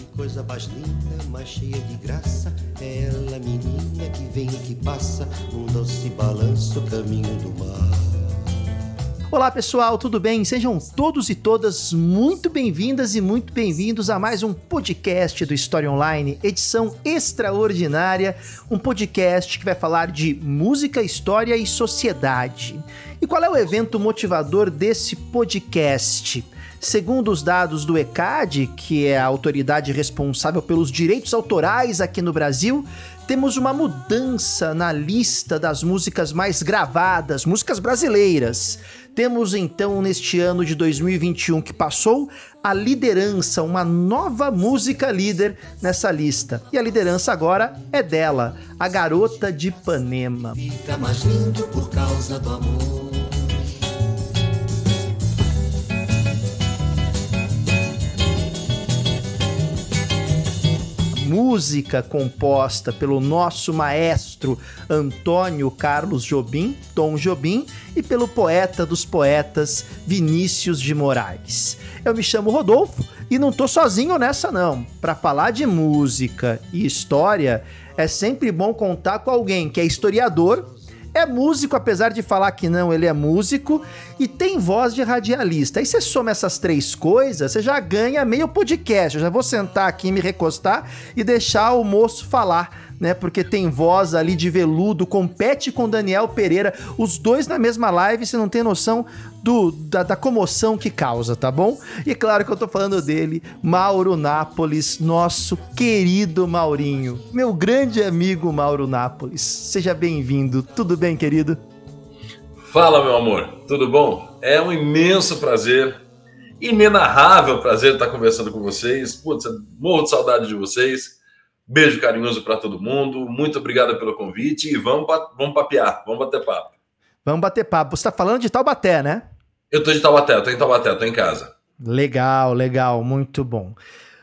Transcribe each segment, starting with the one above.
Que coisa mais linda, mais cheia de graça. É ela, menina, que vem e que passa. Um doce balanço, caminho do mar. Olá pessoal, tudo bem? Sejam todos e todas muito bem-vindas e muito bem-vindos a mais um podcast do História Online, edição extraordinária, um podcast que vai falar de música, história e sociedade. E qual é o evento motivador desse podcast? Segundo os dados do ECAD, que é a autoridade responsável pelos direitos autorais aqui no Brasil, temos uma mudança na lista das músicas mais gravadas, músicas brasileiras. Temos então neste ano de 2021 que passou a liderança, uma nova música líder nessa lista. E a liderança agora é dela, a Garota de Ipanema. Fica mais lindo por causa do amor. Música composta pelo nosso maestro Antônio Carlos Jobim, Tom Jobim, e pelo poeta dos poetas Vinícius de Moraes. Eu me chamo Rodolfo e não tô sozinho nessa não. Para falar de música e história, é sempre bom contar com alguém que é historiador é músico, apesar de falar que não, ele é músico e tem voz de radialista. Aí você soma essas três coisas, você já ganha meio podcast. Eu já vou sentar aqui, me recostar e deixar o moço falar né? Porque tem voz ali de veludo, compete com Daniel Pereira, os dois na mesma live, você não tem noção do, da, da, comoção que causa, tá bom? E claro que eu tô falando dele, Mauro Nápoles, nosso querido Maurinho, meu grande amigo Mauro Nápoles. Seja bem-vindo. Tudo bem, querido? Fala, meu amor. Tudo bom? É um imenso prazer, inenarrável prazer estar conversando com vocês. Putz, morro de saudade de vocês. Beijo carinhoso para todo mundo. Muito obrigado pelo convite e vamos, vamos papear, vamos bater papo. Vamos bater papo. Você está falando de Taubaté, né? Eu tô de Taubaté, eu tô em Taubaté, eu tô em casa. Legal, legal, muito bom.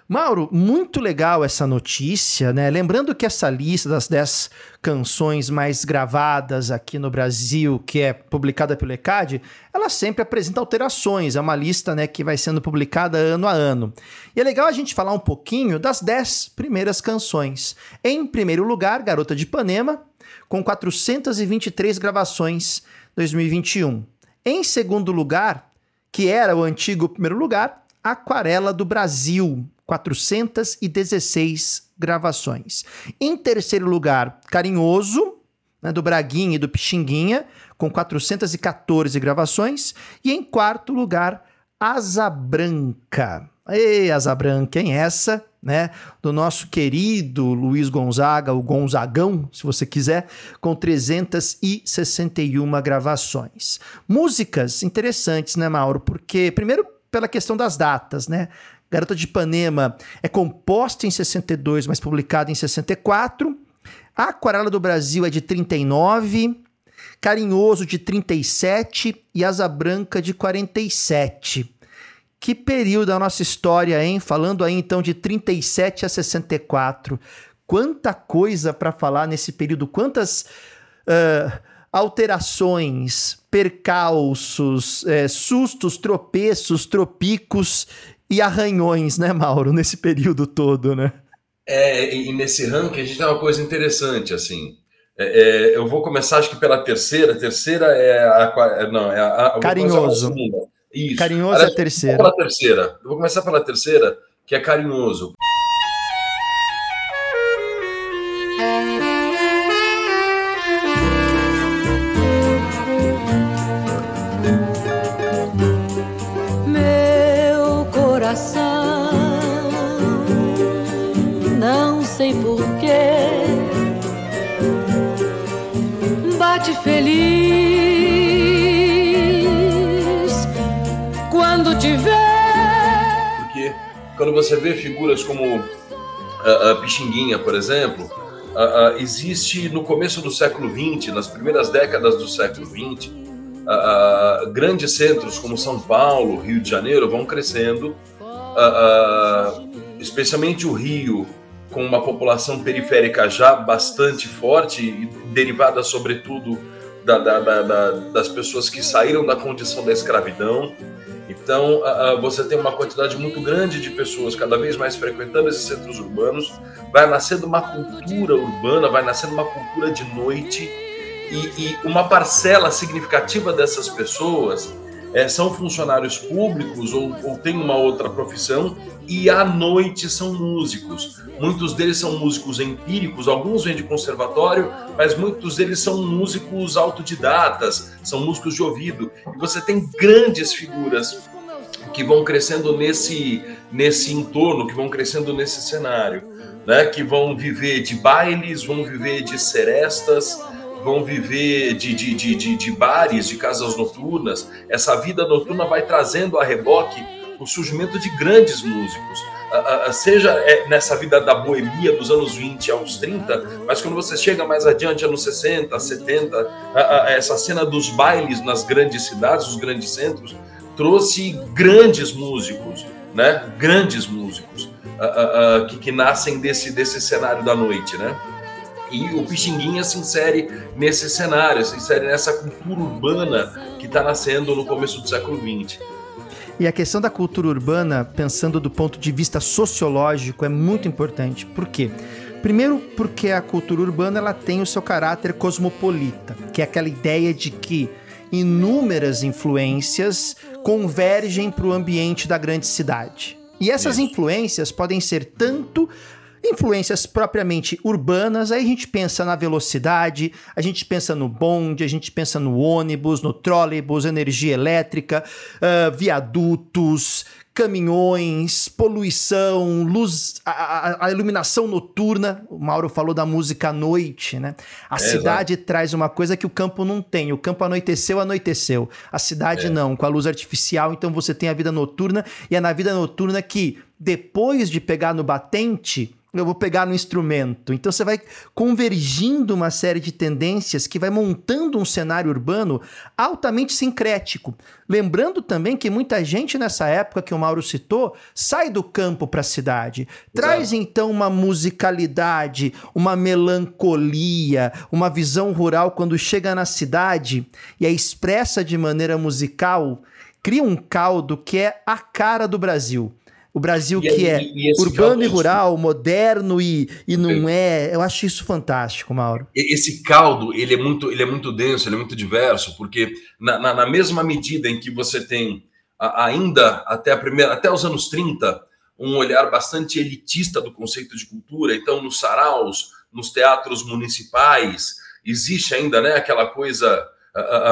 Mauro, muito legal essa notícia, né? Lembrando que essa lista das 10 canções mais gravadas aqui no Brasil, que é publicada pelo ECAD, ela sempre apresenta alterações. É uma lista né, que vai sendo publicada ano a ano. E é legal a gente falar um pouquinho das 10 primeiras canções. Em primeiro lugar, Garota de Ipanema, com 423 gravações 2021. Em segundo lugar, que era o antigo primeiro lugar, Aquarela do Brasil, 416 gravações. Em terceiro lugar, Carinhoso, né, do Braguinha e do Pixinguinha, com 414 gravações. E em quarto lugar, Asa Branca. Ei, Asa Branca, hein? Essa, né? Do nosso querido Luiz Gonzaga, o Gonzagão, se você quiser, com 361 gravações. Músicas interessantes, né, Mauro? Porque, primeiro, pela questão das datas, né? Garota de Ipanema é composta em 62, mas publicada em 64. A Aquarela do Brasil é de 39. Carinhoso de 37 e Asa Branca de 47. Que período da nossa história, hein? Falando aí então de 37 a 64. Quanta coisa para falar nesse período, quantas uh, alterações, percalços, é, sustos, tropeços, tropicos e arranhões, né, Mauro, nesse período todo, né? É, e nesse ranking a gente tem uma coisa interessante, assim. É, é, eu vou começar, acho que pela terceira. A terceira é a. É, não, é a. Carinhoso. Isso. Carinhoso Aliás, é a terceira. Pela terceira. Eu vou começar pela terceira, que é carinhoso. Quando você vê figuras como a, a Pixinguinha, por exemplo, a, a, existe no começo do século XX, nas primeiras décadas do século XX, grandes centros como São Paulo, Rio de Janeiro vão crescendo, especialmente o Rio, com uma população periférica já bastante forte derivada, sobretudo, da, da, da, das pessoas que saíram da condição da escravidão. Então, você tem uma quantidade muito grande de pessoas cada vez mais frequentando esses centros urbanos, vai nascendo uma cultura urbana, vai nascendo uma cultura de noite, e, e uma parcela significativa dessas pessoas é, são funcionários públicos ou, ou têm uma outra profissão e à noite são músicos. Muitos deles são músicos empíricos, alguns vêm de conservatório, mas muitos deles são músicos autodidatas, são músicos de ouvido. E você tem grandes figuras que vão crescendo nesse, nesse entorno, que vão crescendo nesse cenário, né? que vão viver de bailes, vão viver de serestas, vão viver de, de, de, de, de bares, de casas noturnas. Essa vida noturna vai trazendo a reboque o surgimento de grandes músicos. Uh, uh, seja é, nessa vida da boemia dos anos 20 aos 30, mas quando você chega mais adiante, anos 60, 70, uh, essa cena dos bailes nas grandes cidades, os grandes centros, trouxe grandes músicos, né? Grandes músicos que, que nascem desse, desse cenário da noite, né? E o Pixinguinha se insere nesse cenário, se insere nessa cultura urbana que está nascendo no começo do século XX. E a questão da cultura urbana, pensando do ponto de vista sociológico, é muito importante. Por quê? Primeiro, porque a cultura urbana ela tem o seu caráter cosmopolita, que é aquela ideia de que inúmeras influências convergem para o ambiente da grande cidade. E essas influências podem ser tanto Influências propriamente urbanas, aí a gente pensa na velocidade, a gente pensa no bonde, a gente pensa no ônibus, no trolleybus, energia elétrica, uh, viadutos, caminhões, poluição, luz, a, a, iluminação noturna. O Mauro falou da música à noite, né? A é, cidade traz uma coisa que o campo não tem. O campo anoiteceu, anoiteceu. A cidade é. não, com a luz artificial, então você tem a vida noturna, e é na vida noturna que, depois de pegar no batente, eu vou pegar no instrumento. Então você vai convergindo uma série de tendências que vai montando um cenário urbano altamente sincrético. Lembrando também que muita gente nessa época que o Mauro citou sai do campo para a cidade. Traz Exato. então uma musicalidade, uma melancolia, uma visão rural quando chega na cidade e é expressa de maneira musical, cria um caldo que é a cara do Brasil. O Brasil e, que é e, urbano e rural, moderno e, e não é. Eu acho isso fantástico, Mauro. Esse caldo, ele é muito, ele é muito denso, ele é muito diverso, porque na, na, na mesma medida em que você tem ainda até a primeira, até os anos 30, um olhar bastante elitista do conceito de cultura, então nos saraus, nos teatros municipais, existe ainda, né, aquela coisa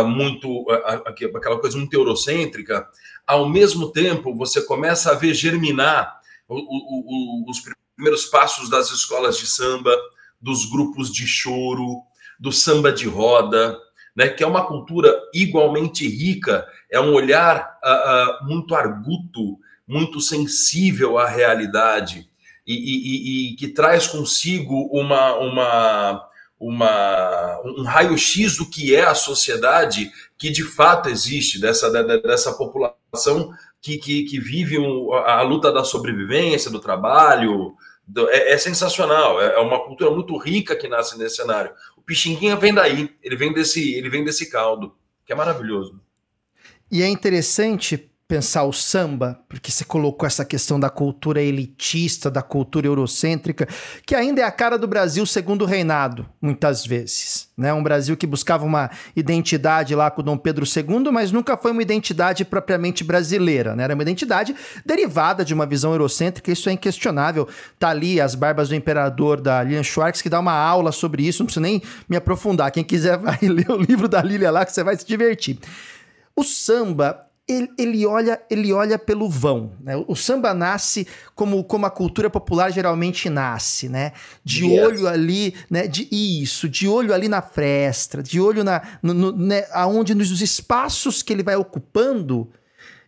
muito aquela coisa muito eurocêntrica, ao mesmo tempo você começa a ver germinar os primeiros passos das escolas de samba, dos grupos de choro, do samba de roda, né, que é uma cultura igualmente rica, é um olhar uh, uh, muito arguto, muito sensível à realidade e, e, e que traz consigo uma, uma uma, um raio-x do que é a sociedade que de fato existe, dessa, dessa população que, que, que vive um, a luta da sobrevivência, do trabalho. Do, é, é, sensacional, é, é uma cultura muito rica que nasce nesse cenário. O Pixinguinha vem daí, ele vem desse, ele vem desse caldo, que é maravilhoso. E é interessante pensar o samba, porque você colocou essa questão da cultura elitista, da cultura eurocêntrica, que ainda é a cara do Brasil segundo o reinado, muitas vezes. Né? Um Brasil que buscava uma identidade lá com Dom Pedro II, mas nunca foi uma identidade propriamente brasileira. Né? Era uma identidade derivada de uma visão eurocêntrica, isso é inquestionável. Tá ali as barbas do imperador da Lilian Schwartz, que dá uma aula sobre isso, não preciso nem me aprofundar. Quem quiser vai ler o livro da Lilia lá, que você vai se divertir. O samba ele, ele, olha, ele olha pelo vão. Né? O samba nasce como, como a cultura popular geralmente nasce, né? De yes. olho ali, né? De isso, de olho ali na fresta, de olho na, no, no, né? aonde nos espaços que ele vai ocupando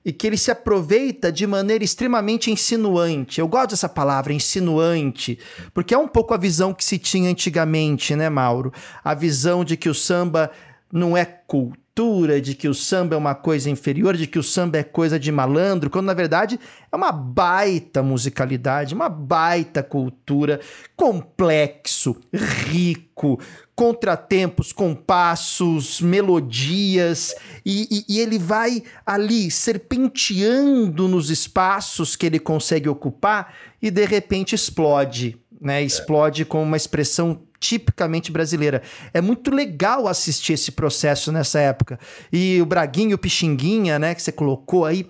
e que ele se aproveita de maneira extremamente insinuante. Eu gosto dessa palavra, insinuante, porque é um pouco a visão que se tinha antigamente, né, Mauro? A visão de que o samba não é cultura de que o samba é uma coisa inferior, de que o samba é coisa de malandro, quando na verdade é uma baita musicalidade, uma baita cultura, complexo, rico, contratempos, compassos, melodias, e, e, e, ele vai ali serpenteando nos espaços que ele consegue ocupar e de repente explode, né? Explode com uma expressão tipicamente brasileira. É muito legal assistir esse processo nessa época. E o Braguinho, o Pixinguinha, né, que você colocou aí,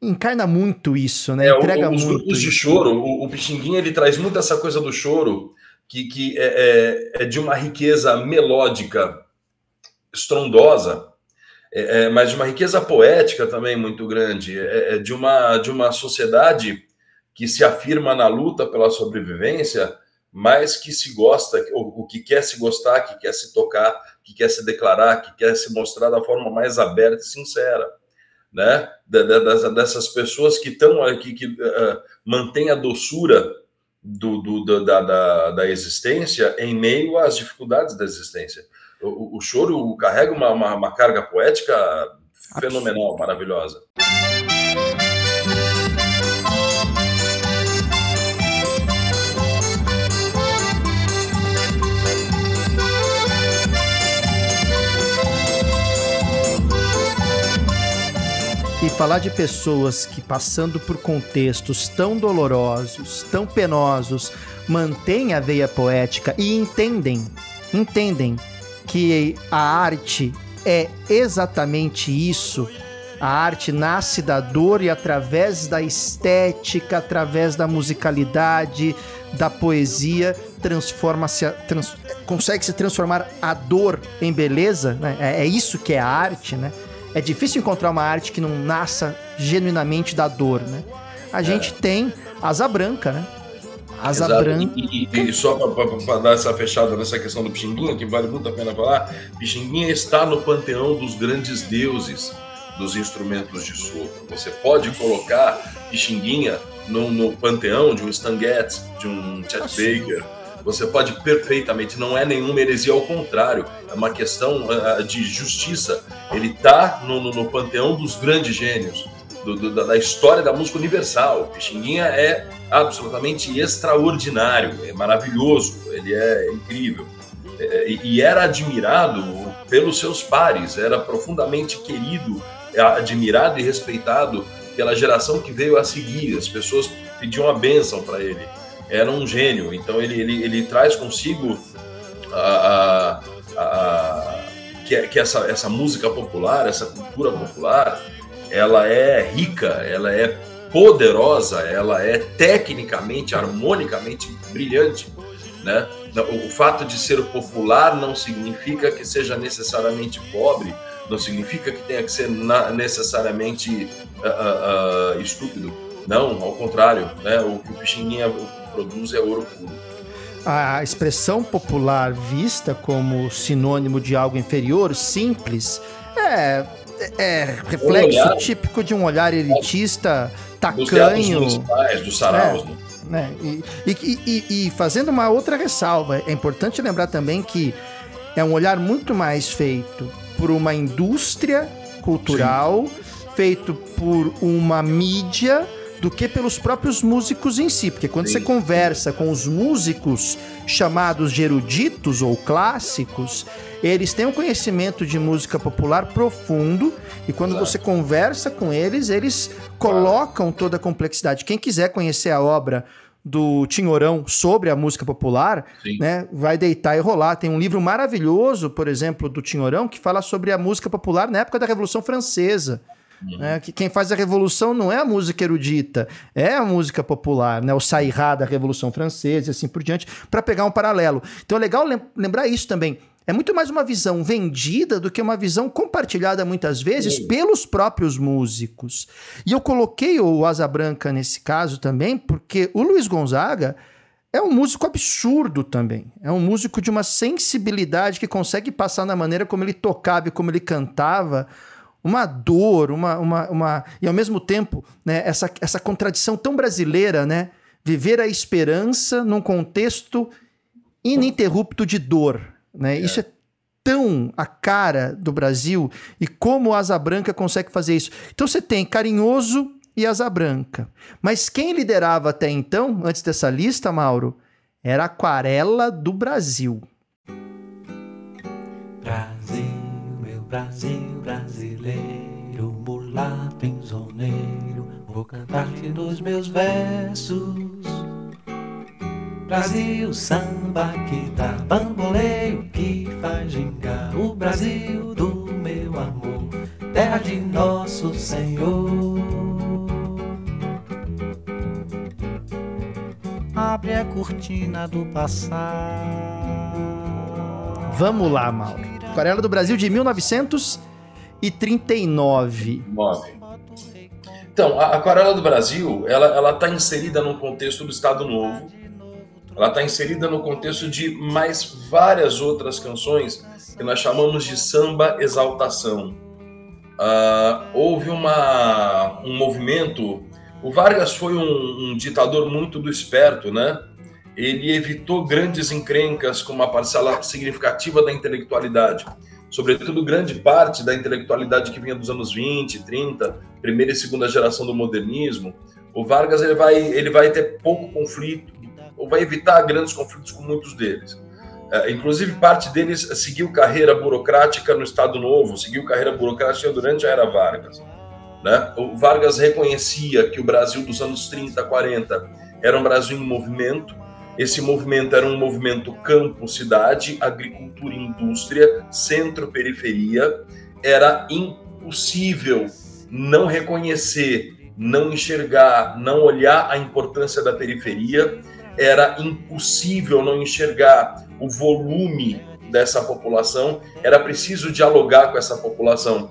encarna muito isso, né? É, Entrega o, os muito. grupos de choro, o, o Pixinguinha ele traz muito essa coisa do choro que, que é, é, é de uma riqueza melódica estrondosa, é, é, mas de uma riqueza poética também muito grande, é, é de uma de uma sociedade que se afirma na luta pela sobrevivência mas que se gosta, o, o que quer se gostar, que quer se tocar, que quer se declarar, que quer se mostrar da forma mais aberta e sincera, né? Dessas pessoas que estão aqui, que uh, mantêm a doçura do, do, da, da, da, existência em meio às dificuldades da existência. O, o choro carrega uma, uma, uma carga poética fenomenal, maravilhosa. E falar de pessoas que, passando por contextos tão dolorosos, tão penosos, mantêm a veia poética e entendem, entendem que a arte é exatamente isso. A arte nasce da dor e através da estética, através da musicalidade, da poesia, transforma-se, trans, consegue se transformar a dor em beleza. Né? É, é isso que é a arte, né? É difícil encontrar uma arte que não nasça genuinamente da dor, né? A gente é. tem Asa Branca, né? Asa Exato. Branca. E, e, e só para dar essa fechada nessa questão do Pixinguinha, que vale muito a pena falar, Pixinguinha está no panteão dos grandes deuses dos instrumentos de sopro. Você pode colocar Pixinguinha no, no panteão de um Stan Getz, de um Chet Baker, você pode perfeitamente, não é nenhuma heresia, ao contrário, é uma questão uh, de justiça. Ele está no, no, no, panteão dos grandes gênios, do, do, da história da música universal. Pixinguinha é absolutamente extraordinário, é maravilhoso, ele é incrível. É, e era admirado pelos seus pares, era profundamente querido, admirado e respeitado pela geração que veio a seguir. As pessoas pediam a bênção para ele era um gênio. Então ele, ele, ele traz consigo a, a, a, que, que essa, essa música popular, essa cultura popular, ela é rica, ela é poderosa, ela é tecnicamente, harmonicamente brilhante, né? O, fato de ser popular não significa que seja necessariamente pobre, não significa que tenha que ser necessariamente uh, uh, estúpido. Não, ao contrário, né? O que o Pixinguinha produz é ouro puro. A expressão popular vista como sinônimo de algo inferior, simples, é, é reflexo olhar, típico de um olhar elitista, tacanho. Dos dos saraus, é, né? né? E, e, e, e fazendo uma outra ressalva, é importante lembrar também que é um olhar muito mais feito por uma indústria cultural, Sim. feito por uma mídia do que pelos próprios músicos em si, porque quando Sim. você conversa com os músicos chamados de eruditos ou clássicos, eles têm um conhecimento de música popular profundo e quando você conversa com eles, eles colocam toda a complexidade. Quem quiser conhecer a obra do Tinhorão sobre a música popular, né, vai deitar e rolar. Tem um livro maravilhoso, por exemplo, do Tinhorão, que fala sobre a música popular na época da Revolução Francesa. Uhum. Né? Que quem faz a revolução não é a música erudita, é a música popular, né? o sairá da Revolução Francesa e assim por diante, para pegar um paralelo. Então é legal lembrar isso também. É muito mais uma visão vendida do que uma visão compartilhada muitas vezes Sim. pelos próprios músicos. E eu coloquei o Asa Branca nesse caso também, porque o Luiz Gonzaga é um músico absurdo também. É um músico de uma sensibilidade que consegue passar na maneira como ele tocava e como ele cantava uma dor, uma, uma, uma e ao mesmo tempo, né, essa, essa contradição tão brasileira, né? Viver a esperança num contexto ininterrupto de dor, né? É. Isso é tão a cara do Brasil e como o Asa Branca consegue fazer isso. Então você tem Carinhoso e Asa Branca. Mas quem liderava até então, antes dessa lista, Mauro, era a Aquarela do Brasil. Meu Brasil brasileiro, mulato enzoneiro, vou cantar-te nos meus versos. Brasil, samba que dá bamboleio, que faz gingar o Brasil do meu amor, terra de nosso Senhor. Abre a cortina do passado. Vamos lá, Mauro. Aquarela do Brasil de 1939. Nove. Então, a Aquarela do Brasil, ela está inserida no contexto do Estado Novo. Ela está inserida no contexto de mais várias outras canções que nós chamamos de samba exaltação. Ah, houve uma, um movimento. O Vargas foi um, um ditador muito do esperto, né? Ele evitou grandes encrencas com uma parcela significativa da intelectualidade, sobretudo grande parte da intelectualidade que vinha dos anos 20, 30, primeira e segunda geração do modernismo. O Vargas ele vai, ele vai ter pouco conflito, ou vai evitar grandes conflitos com muitos deles. É, inclusive, parte deles seguiu carreira burocrática no Estado Novo, seguiu carreira burocrática durante a era Vargas. Né? O Vargas reconhecia que o Brasil dos anos 30, 40 era um Brasil em movimento. Esse movimento era um movimento campo-cidade, agricultura e indústria, centro-periferia. Era impossível não reconhecer, não enxergar, não olhar a importância da periferia. Era impossível não enxergar o volume dessa população. Era preciso dialogar com essa população.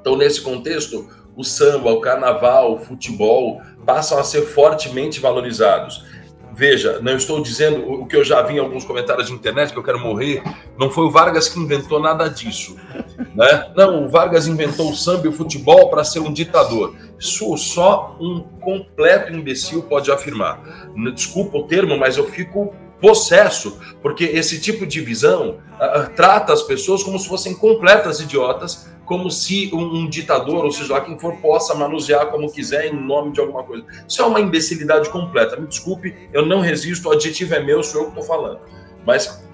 Então, nesse contexto, o samba, o carnaval, o futebol passam a ser fortemente valorizados. Veja, não estou dizendo o que eu já vi em alguns comentários de internet que eu quero morrer. Não foi o Vargas que inventou nada disso, né? Não, o Vargas inventou o samba e o futebol para ser um ditador. Isso só um completo imbecil pode afirmar. Desculpa o termo, mas eu fico possesso, porque esse tipo de visão uh, trata as pessoas como se fossem completas idiotas, como se um, um, ditador, ou seja lá quem for, possa manusear como quiser em nome de alguma coisa. Isso é uma imbecilidade completa. Me desculpe, eu não resisto, o adjetivo é meu, sou eu que estou falando. Mas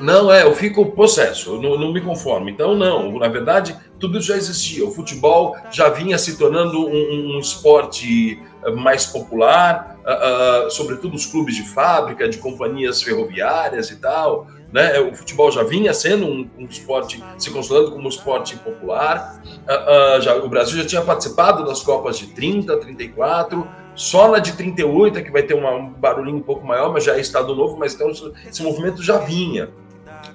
não é, eu fico possesso, eu não, não, me conformo. Então, não, na verdade, tudo já existia. O futebol já vinha se tornando um, um esporte mais popular, uh, uh, sobretudo os clubes de fábrica, de companhias ferroviárias e tal. Né? O futebol já vinha sendo um, um esporte, se consolidando como um esporte popular. Uh, já, o Brasil já tinha participado das Copas de 30, 34, só na de 38 é que vai ter uma, um barulhinho um pouco maior, mas já é Estado Novo, mas então esse movimento já vinha.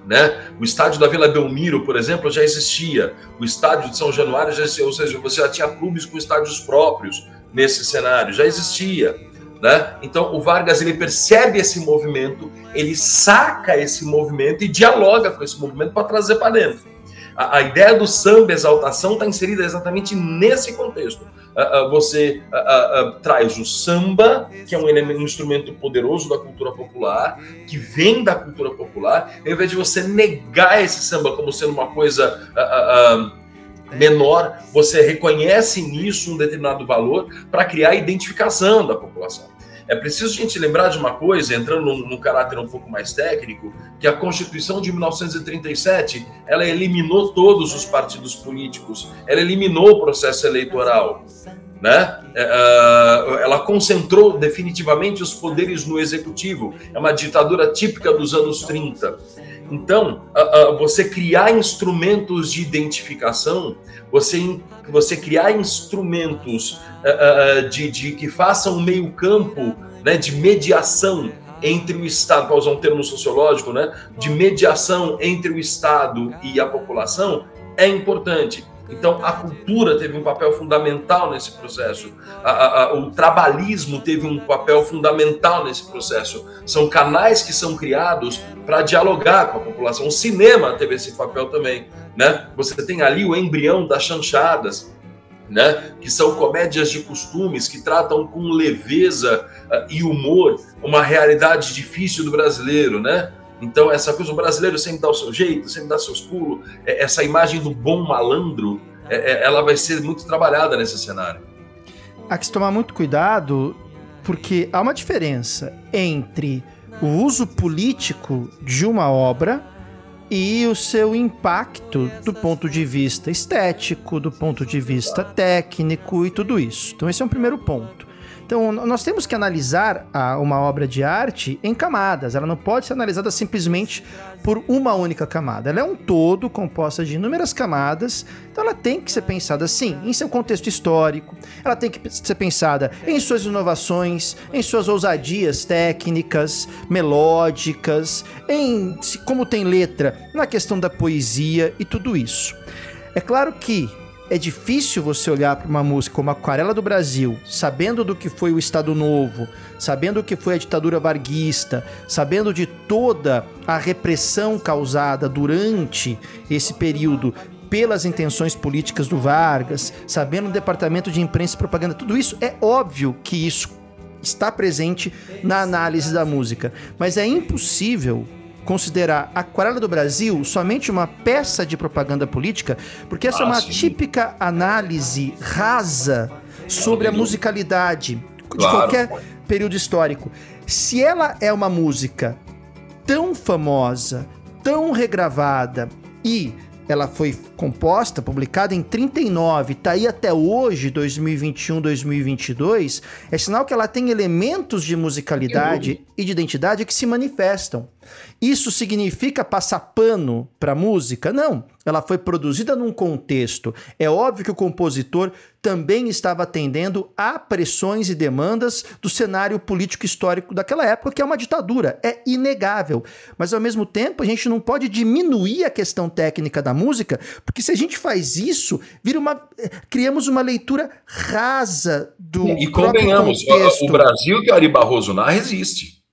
Né? O estádio da Vila Belmiro, por exemplo, já existia. O estádio de São Januário já existia, ou seja, você já tinha clubes com estádios próprios nesse cenário, já existia. Né? Então o Vargas ele percebe esse movimento, ele saca esse movimento e dialoga com esse movimento para trazer para dentro. A, a, ideia do samba exaltação está inserida exatamente nesse contexto. Uh, você uh, traz o samba, que é um, um, instrumento poderoso da cultura popular, que vem da cultura popular, ao invés de você negar esse samba como sendo uma coisa menor, você reconhece nisso um determinado valor para criar identificação da população. É preciso a gente lembrar de uma coisa, entrando num, caráter um pouco mais técnico, que a Constituição de 1937 ela eliminou todos os partidos políticos, ela eliminou o processo eleitoral, né? É, uh, ela concentrou definitivamente os poderes no executivo. É uma ditadura típica dos anos 30. Então, você criar instrumentos de identificação, você, você criar instrumentos de, de, que façam um meio-campo né, de mediação entre o Estado, para usar um termo sociológico, né, de mediação entre o Estado e a população, é importante. Então, a cultura teve um papel fundamental nesse processo, a, a, o trabalhismo teve um papel fundamental nesse processo. São canais que são criados para dialogar com a população. O cinema teve esse papel também. Né? Você tem ali o embrião das chanchadas, né? que são comédias de costumes que tratam com leveza uh, e humor uma realidade difícil do brasileiro. Né? Então, essa coisa, o brasileiro sempre dá o seu jeito, sempre dá seus pulos, é, essa imagem do bom malandro, é, é, ela vai ser muito trabalhada nesse cenário. Há que se tomar muito cuidado, porque há uma diferença entre o uso político de uma obra e o seu impacto do ponto de vista estético, do ponto de vista técnico e tudo isso. Então, esse é um primeiro ponto. Então, nós temos que analisar a, uma obra de arte em camadas. Ela não pode ser analisada simplesmente por uma única camada. Ela é um todo composta de inúmeras camadas. Então, ela tem que ser pensada, sim, em seu contexto histórico. Ela tem que ser pensada em suas inovações, em suas ousadias técnicas, melódicas, em como tem letra, na questão da poesia e tudo isso. É claro que é difícil você olhar para uma música como Aquarela do Brasil, sabendo do que foi o Estado Novo, sabendo o que foi a ditadura varguista, sabendo de toda a repressão causada durante esse período pelas intenções políticas do Vargas, sabendo o departamento de imprensa e propaganda, tudo isso é óbvio que isso está presente na análise da música, mas é impossível considerar Aquarela do Brasil somente uma peça de propaganda política, porque essa ah, é uma sim. típica análise rasa sobre a musicalidade claro. de qualquer período histórico. Se ela é uma música tão famosa, tão regravada e ela foi composta, publicada em 39, tá aí até hoje, 2021, 2022, é sinal que ela tem elementos de musicalidade e de identidade que se manifestam. Isso significa passar pano para música? Não. Ela foi produzida num contexto. É óbvio que o compositor também estava atendendo a pressões e demandas do cenário político histórico daquela época, que é uma ditadura. É inegável. Mas ao mesmo tempo, a gente não pode diminuir a questão técnica da música, porque se a gente faz isso, vira uma criamos uma leitura rasa do E convenhamos, contexto. o Brasil que Ari Barroso narra existe.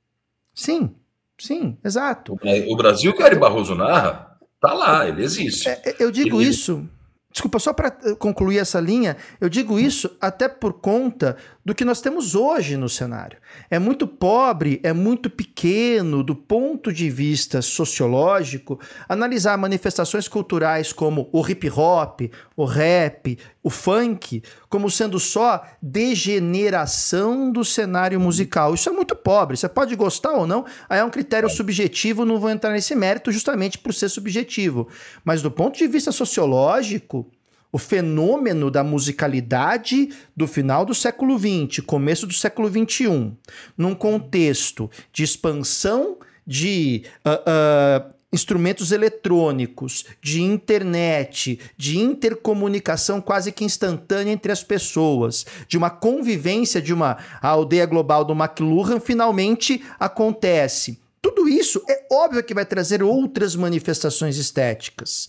Sim. Sim, exato. O Brasil que o Ari Barroso narra, tá lá, ele existe. É, é eu digo ele... isso. Desculpa, só para eh, concluir essa linha, eu digo isso até por conta do que nós temos hoje no cenário. É muito pobre, é muito pequeno do ponto de vista sociológico analisar manifestações culturais como o hip hop, o rap, o funk, como sendo só degeneração do cenário musical. Isso é muito pobre. Você pode gostar ou não, aí é um critério subjetivo, não vou entrar nesse mérito justamente por ser subjetivo. Mas do ponto de vista sociológico, o fenômeno da musicalidade do final do século XX, começo do século XXI, num contexto de expansão de uh, uh, instrumentos eletrônicos, de internet, de intercomunicação quase que instantânea entre as pessoas, de uma convivência de uma aldeia global do McLuhan, finalmente acontece. Tudo isso é óbvio que vai trazer outras manifestações estéticas.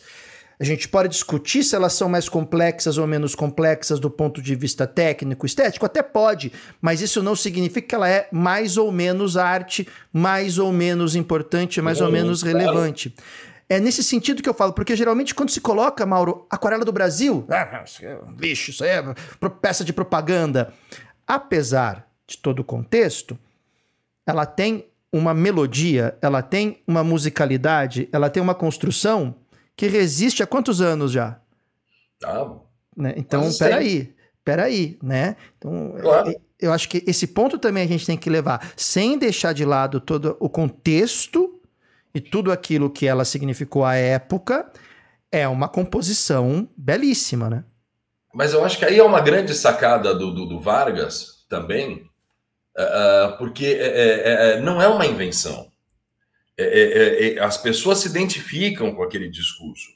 A gente pode discutir se elas são mais complexas ou menos complexas do ponto de vista técnico, estético, até pode, mas isso não significa que ela é mais ou menos arte, mais ou menos importante, mais ou menos relevante. É nesse sentido que eu falo, porque geralmente quando se coloca, Mauro, aquarela do Brasil, ah, bicho, isso aí é peça de propaganda. Apesar de todo o contexto, ela tem uma melodia, ela tem uma musicalidade, ela tem uma construção que resiste há quantos anos já? Ah, né? Então, peraí, peraí, né? Então, claro. É, eu acho que esse ponto também a gente tem que levar, sem deixar de lado todo o contexto e tudo aquilo que ela significou à época, é uma composição belíssima, né? Mas eu acho que aí é uma grande sacada do, do, do Vargas também, uh, porque é, é, não é uma invenção. É é, é, é, as pessoas se identificam com aquele discurso,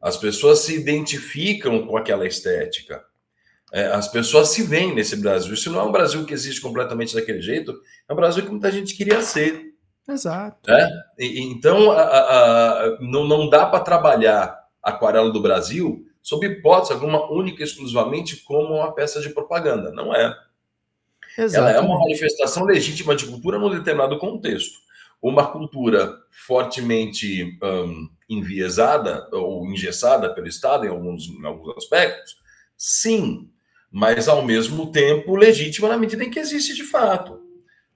as pessoas se identificam com aquela estética, é, as pessoas se veem nesse Brasil. Isso não é um Brasil que existe completamente daquele jeito, é um Brasil que muita gente queria ser. Exato. Né? E, então, a, a, a, não, não dá para trabalhar a aquarela do Brasil sob hipótese alguma, única e exclusivamente como uma peça de propaganda. Não é. Ela é uma manifestação legítima de cultura num determinado contexto uma cultura fortemente um, enviesada ou engessada pelo Estado em alguns, em alguns aspectos? Sim, mas ao mesmo tempo legítima na medida em que existe de fato.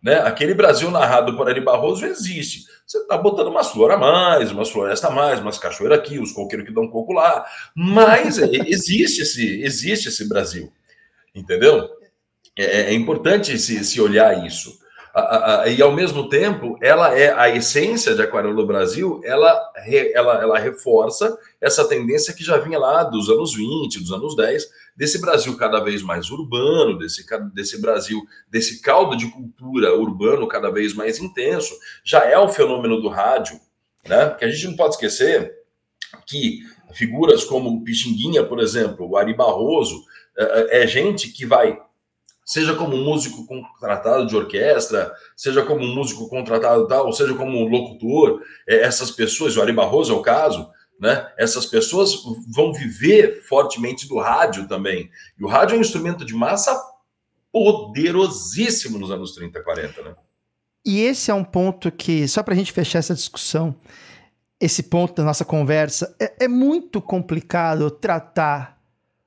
Né? Aquele Brasil narrado por Ari Barroso existe. Você está botando umas flores a mais, umas florestas a mais, umas cachoeiras aqui, os coqueiros que dão coco lá. Mas existe esse, existe esse Brasil. Entendeu? É, é importante se, se olhar isso. E ao mesmo tempo, ela é a essência de Aquarela Brasil, ela, ela, ela reforça essa tendência que já vinha lá dos anos 20, dos anos 10, desse Brasil cada vez mais urbano, desse, desse Brasil, desse caldo de cultura urbano cada vez mais intenso. Já é o fenômeno do rádio, né? Porque a gente não pode esquecer que figuras como o Pixinguinha, por exemplo, o Ari Barroso, é, é, é gente que vai seja como músico contratado de orquestra, seja como músico contratado tal, seja como locutor, é, essas pessoas, o Ari Barroso é o caso, né? Essas pessoas vão viver fortemente do rádio também. E o rádio é um instrumento de massa poderosíssimo nos anos 30, 40, né? E esse é um ponto que, só para a gente fechar essa discussão, esse ponto da nossa conversa, é, é muito complicado tratar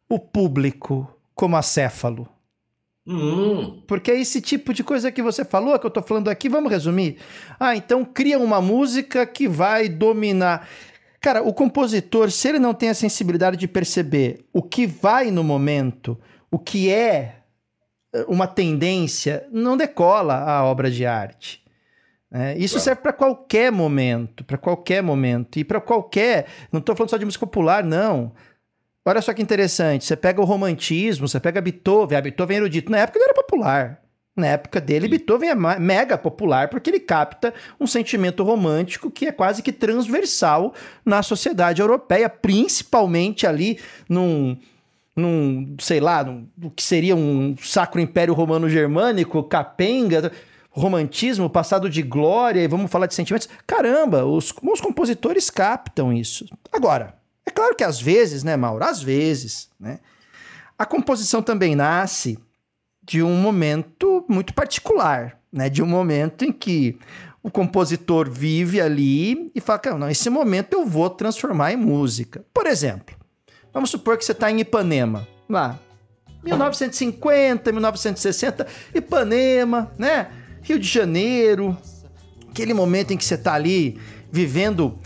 o público como acéfalo. Hum. Porque é esse tipo de coisa que você falou, que eu estou falando aqui, vamos resumir. Ah, então cria uma música que vai dominar. Cara, o compositor, se ele não tem a sensibilidade de perceber o que vai no momento, o que é eh, uma tendência, não decola a obra de arte. É, isso claro. serve para qualquer momento, para qualquer momento. E para qualquer. Não estou falando só de música popular, não. Olha só que interessante. Você pega o romantismo, você pega Beethoven. A ah, Beethoven é erudito. Na época ele era popular. Na época dele, Beethoven é mega popular porque ele capta um sentimento romântico que é quase que transversal na sociedade europeia, principalmente ali num, num sei lá, num, o que seria um sacro império romano germânico, capenga, romantismo, passado de glória, e vamos falar de sentimentos. Caramba, os, os compositores captam isso. Agora, é claro que às vezes, né, Mauro? Às vezes, né? A composição também nasce de um momento muito particular, né? De um momento em que o compositor vive ali e fala, não, esse momento eu vou transformar em música. Por exemplo, vamos supor que você está em Ipanema, lá, 1950, 1960, Ipanema, né? Rio de Janeiro, aquele momento em que você está ali vivendo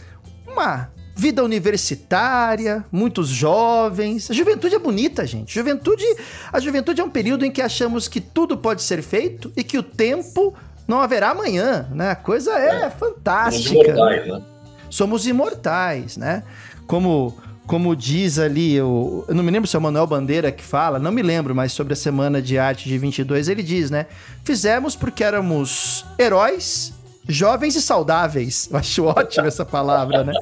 uma vida universitária, muitos jovens. A juventude é bonita, gente. Juventude, a juventude é um período em que achamos que tudo pode ser feito e que o tempo não haverá amanhã, né? A coisa é, é. fantástica. Somos imortais, né? Somos imortais, né? Como como diz ali, eu, eu não me lembro se é o Manuel Bandeira que fala, não me lembro, mas sobre a Semana de Arte de 22, ele diz, né? Fizemos porque éramos heróis jovens e saudáveis. Eu acho ótima essa palavra, né?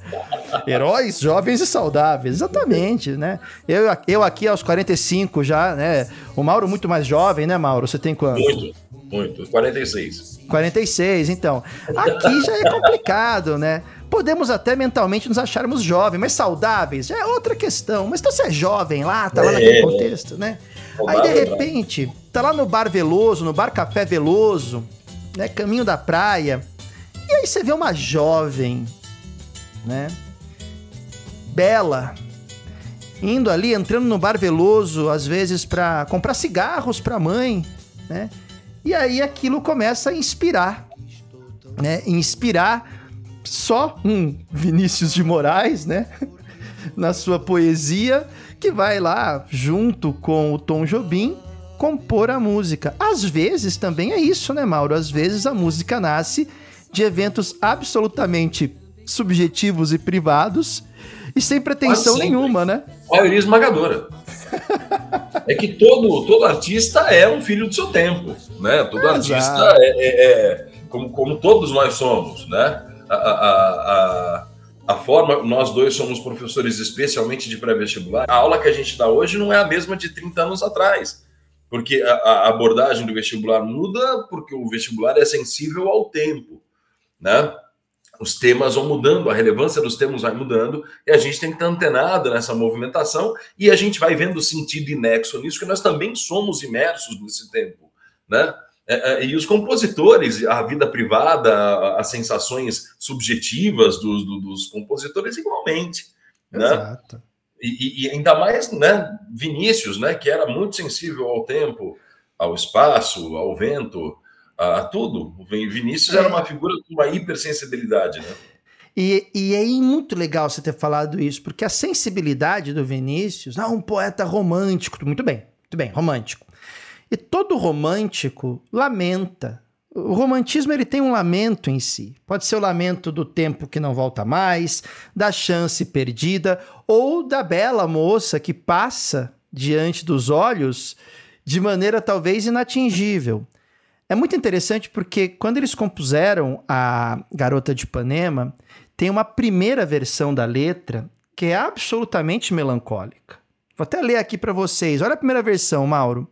Heróis, jovens e saudáveis. Exatamente, né? Eu, eu aqui aos 45 já, né? O Mauro muito mais jovem, né, Mauro? Você tem quanto? Muito, muito. 46. 46, então. Aqui já é complicado, né? Podemos até mentalmente nos acharmos jovens, mas saudáveis já é outra questão. Mas então você é jovem lá, tá lá é, naquele contexto, né? Aí de repente, tá lá no bar Veloso, no bar Café Veloso, né? Caminho da praia e aí você vê uma jovem, né? Bela, indo ali, entrando no bar Veloso, às vezes para comprar cigarros para a mãe, né? E aí aquilo começa a inspirar, né? Inspirar só um Vinícius de Moraes, né? Na sua poesia, que vai lá junto com o Tom Jobim compor a música. Às vezes também é isso, né, Mauro? Às vezes a música nasce de eventos absolutamente subjetivos e privados e sem pretensão nenhuma, né? Maioria esmagadora. é que todo, todo artista é um filho do seu tempo, né? Todo artista é, é, é, como, como todos nós somos, né? A, a, a, a forma, nós dois somos professores especialmente de pré-vestibular, a aula que a gente dá hoje não é a mesma de 30 anos atrás, porque a, a abordagem do vestibular muda porque o vestibular é sensível ao tempo né? Os temas vão mudando, a relevância dos temas vai mudando, e a gente tem que estar antenado nessa movimentação, e a gente vai vendo sentido e nexo nisso, que nós também somos imersos nesse tempo, né? É, é, e os compositores, a vida privada, as sensações subjetivas dos, dos compositores, igualmente. Né? Exato. E, e, ainda mais, né, Vinícius, né, que era muito sensível ao tempo, ao espaço, ao vento, a, a tudo. O Vinícius era uma figura com uma hipersensibilidade, né? E, e é muito legal você ter falado isso, porque a sensibilidade do Vinícius, ah, um poeta romântico, muito bem, muito bem, romântico. E todo romântico lamenta. O romantismo ele tem um lamento em si. Pode ser o lamento do tempo que não volta mais, da chance perdida, ou da bela moça que passa diante dos olhos de maneira talvez inatingível. É muito interessante porque quando eles compuseram a Garota de Ipanema, tem uma primeira versão da letra que é absolutamente melancólica. Vou até ler aqui para vocês. Olha a primeira versão, Mauro.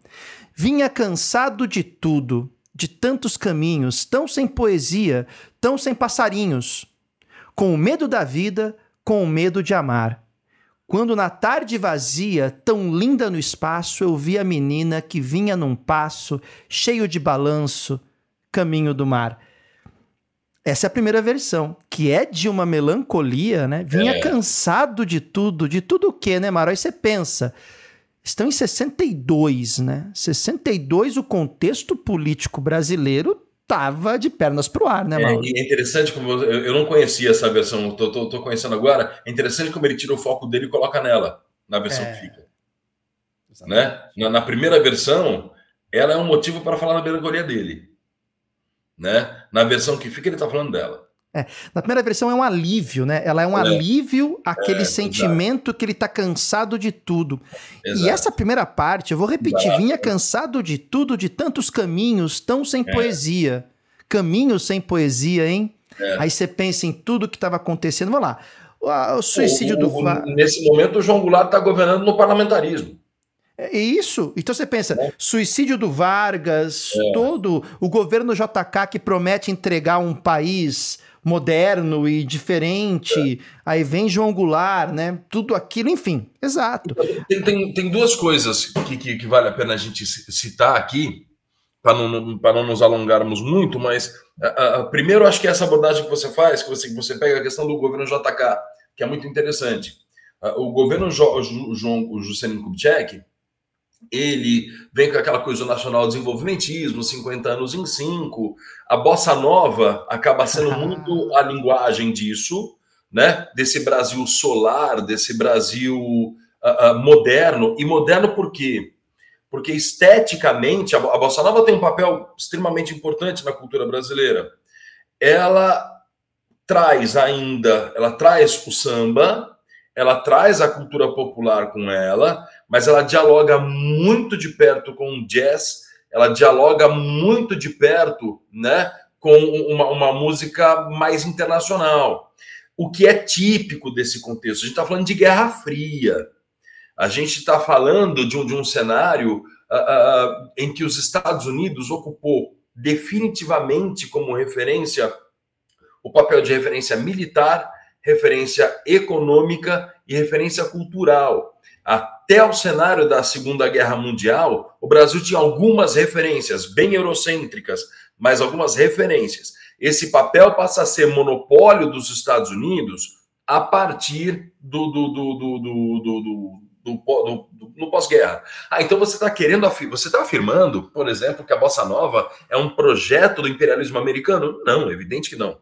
Vinha cansado de tudo, de tantos caminhos, tão sem poesia, tão sem passarinhos, com o medo da vida, com o medo de amar. Quando na tarde vazia, tão linda no espaço, eu vi a menina que vinha num passo, cheio de balanço, caminho do mar. Essa é a primeira versão, que é de uma melancolia, né? Vinha é. cansado de tudo, de tudo o quê, né, Maro? Aí você pensa, estão em 62, né? 62, o contexto político brasileiro tava de pernas pro ar, né, Mauro? É, é interessante como eu, eu, não conhecia essa versão, tô, tô, tô, conhecendo agora. É interessante como ele tira o foco dele e coloca nela, na versão é. que fica. Né? Na, na, primeira versão, ela é um motivo para falar na melancolia dele né? Na versão que fica, ele está falando dela. É, na primeira versão é um alívio, né? Ela é um é. alívio àquele é, sentimento exato. que ele tá cansado de tudo. Exato. E essa primeira parte, eu vou repetir, exato. vinha cansado de tudo, de tantos caminhos, tão sem é. poesia. Caminhos sem poesia, hein? É. Aí você pensa em tudo que estava acontecendo. Vamos lá. O suicídio o, o, do. Nesse momento, o João Goulart está governando no parlamentarismo. É isso. Então você pensa, é. suicídio do Vargas, é. todo o governo JK que promete entregar um país moderno e diferente. É. Aí vem João Goulart, né? Tudo aquilo, enfim. Exato. Tem, tem, tem duas coisas que, que, que, vale a pena a gente citar aqui, para não, não nos alongarmos muito, mas a, a, primeiro acho que essa abordagem que você faz, que você, você pega a questão do governo JK, que é muito interessante. O governo jo, jo, João Juscelino Kubitschek, ele vem com aquela coisa do nacional desenvolvimentismo, 50 anos em 5. A bossa nova acaba sendo muito a linguagem disso, né? Desse Brasil solar, desse Brasil uh, uh, moderno. E moderno por quê? Porque esteticamente a, a bossa nova tem um papel extremamente importante na cultura brasileira. Ela traz ainda, ela traz o samba, ela traz a cultura popular com ela, mas ela dialoga muito de perto com o jazz, ela dialoga muito de perto, né, com uma, uma música mais internacional. O que é típico desse contexto? A gente está falando de Guerra Fria. A gente está falando de um, de um cenário uh, uh, em que os Estados Unidos ocupou definitivamente como referência o papel de referência militar, referência econômica e referência cultural. Até o cenário da Segunda Guerra Mundial, o Brasil tinha algumas referências, bem eurocêntricas, mas algumas referências. Esse papel passa a ser monopólio dos Estados Unidos a partir do, do, do, do, do, do, do, do no pós-guerra. Ah, então você está querendo você está afirmando, por exemplo, que a bossa nova é um projeto do imperialismo americano? Não, é evidente que não.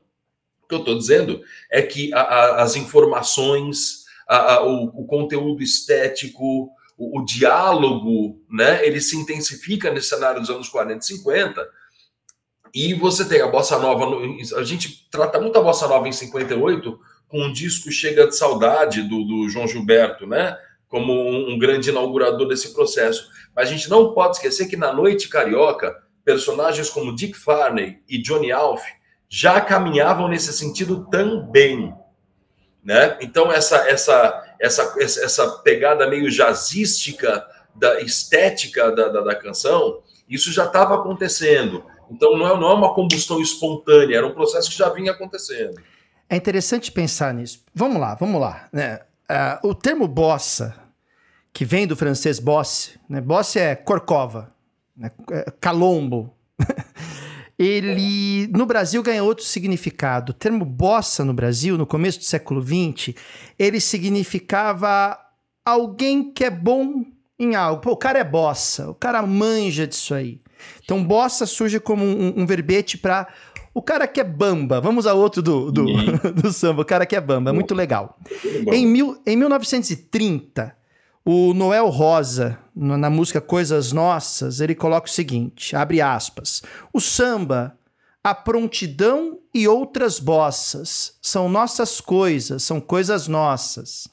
O que eu estou dizendo é que a, a, as informações a, a, o, o, conteúdo estético, o, o, diálogo, né? Ele se intensifica nesse cenário dos anos 40 e 50. E você tem a bossa nova, a gente trata muito a bossa nova em 58 com um disco Chega de Saudade do, do João Gilberto, né? Como um, um grande inaugurador desse processo. Mas a gente não pode esquecer que na Noite Carioca, personagens como Dick Farney e Johnny Alf já caminhavam nesse sentido também né? Então essa essa essa essa pegada meio jazzística da estética da, da, da canção, isso já estava acontecendo. Então não é, não é uma combustão espontânea, era um processo que já vinha acontecendo. É interessante pensar nisso. Vamos lá, vamos lá. Né? Uh, o termo bossa, que vem do francês bosse, né? bosse é corcova, né? É calombo. Ele no Brasil ganha outro significado. O termo bossa no Brasil, no começo do século XX, ele significava alguém que é bom em algo. Pô, o cara é bossa, o cara manja disso aí. Então, bossa surge como um, um verbete para o cara que é bamba. Vamos a outro do, do, uhum. do samba, o cara que é bamba. É muito legal. Em, mil, em 1930, o Noel Rosa, na música Coisas Nossas, ele coloca o seguinte: abre aspas. O samba, a prontidão e outras bossas são nossas coisas, são coisas nossas.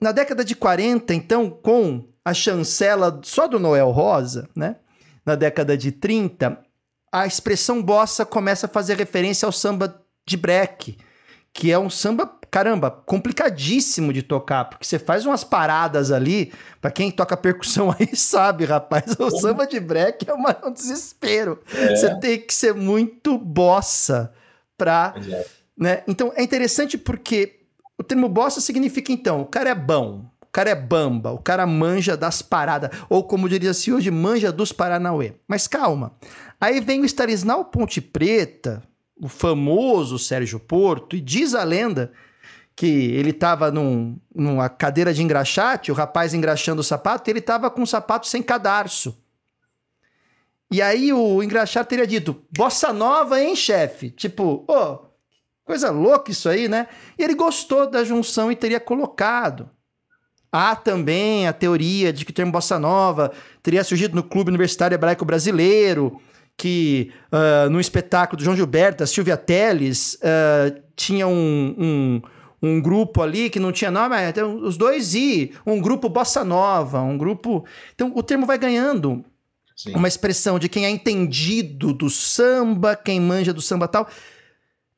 Na década de 40, então, com a chancela só do Noel Rosa, né? Na década de 30, a expressão bossa começa a fazer referência ao samba de break, que é um samba, caramba, complicadíssimo de tocar, porque você faz umas paradas ali, para quem toca percussão aí sabe, rapaz, o samba de break é, uma, um desespero. É. Você tem que ser muito bossa pra, né? Então é interessante porque o termo bossa significa então, o cara é bom, o cara é bamba, o cara manja das paradas, ou como diria-se hoje, manja dos Paranauê. Mas calma. Aí vem o Starislau Ponte Preta, o famoso Sérgio Porto, e diz a lenda que ele estava num, numa cadeira de engraxate, o rapaz engraxando o sapato, ele estava com o sapato sem cadarço. E aí o engraxate teria dito, bossa nova, hein, chefe? Tipo, ô, oh, coisa louca isso aí, né? E ele gostou da junção e teria colocado. Há também a teoria de que o termo bossa nova teria surgido no Clube Universitário Hebraico Brasileiro, que uh, no espetáculo do João Gilberto, a Silvia Teles, uh, tinha um, um, grupo ali que não tinha nome, então, os dois e um grupo bossa nova, um grupo... Então o termo vai ganhando Sim. uma expressão de quem é entendido do samba, quem manja do samba tal...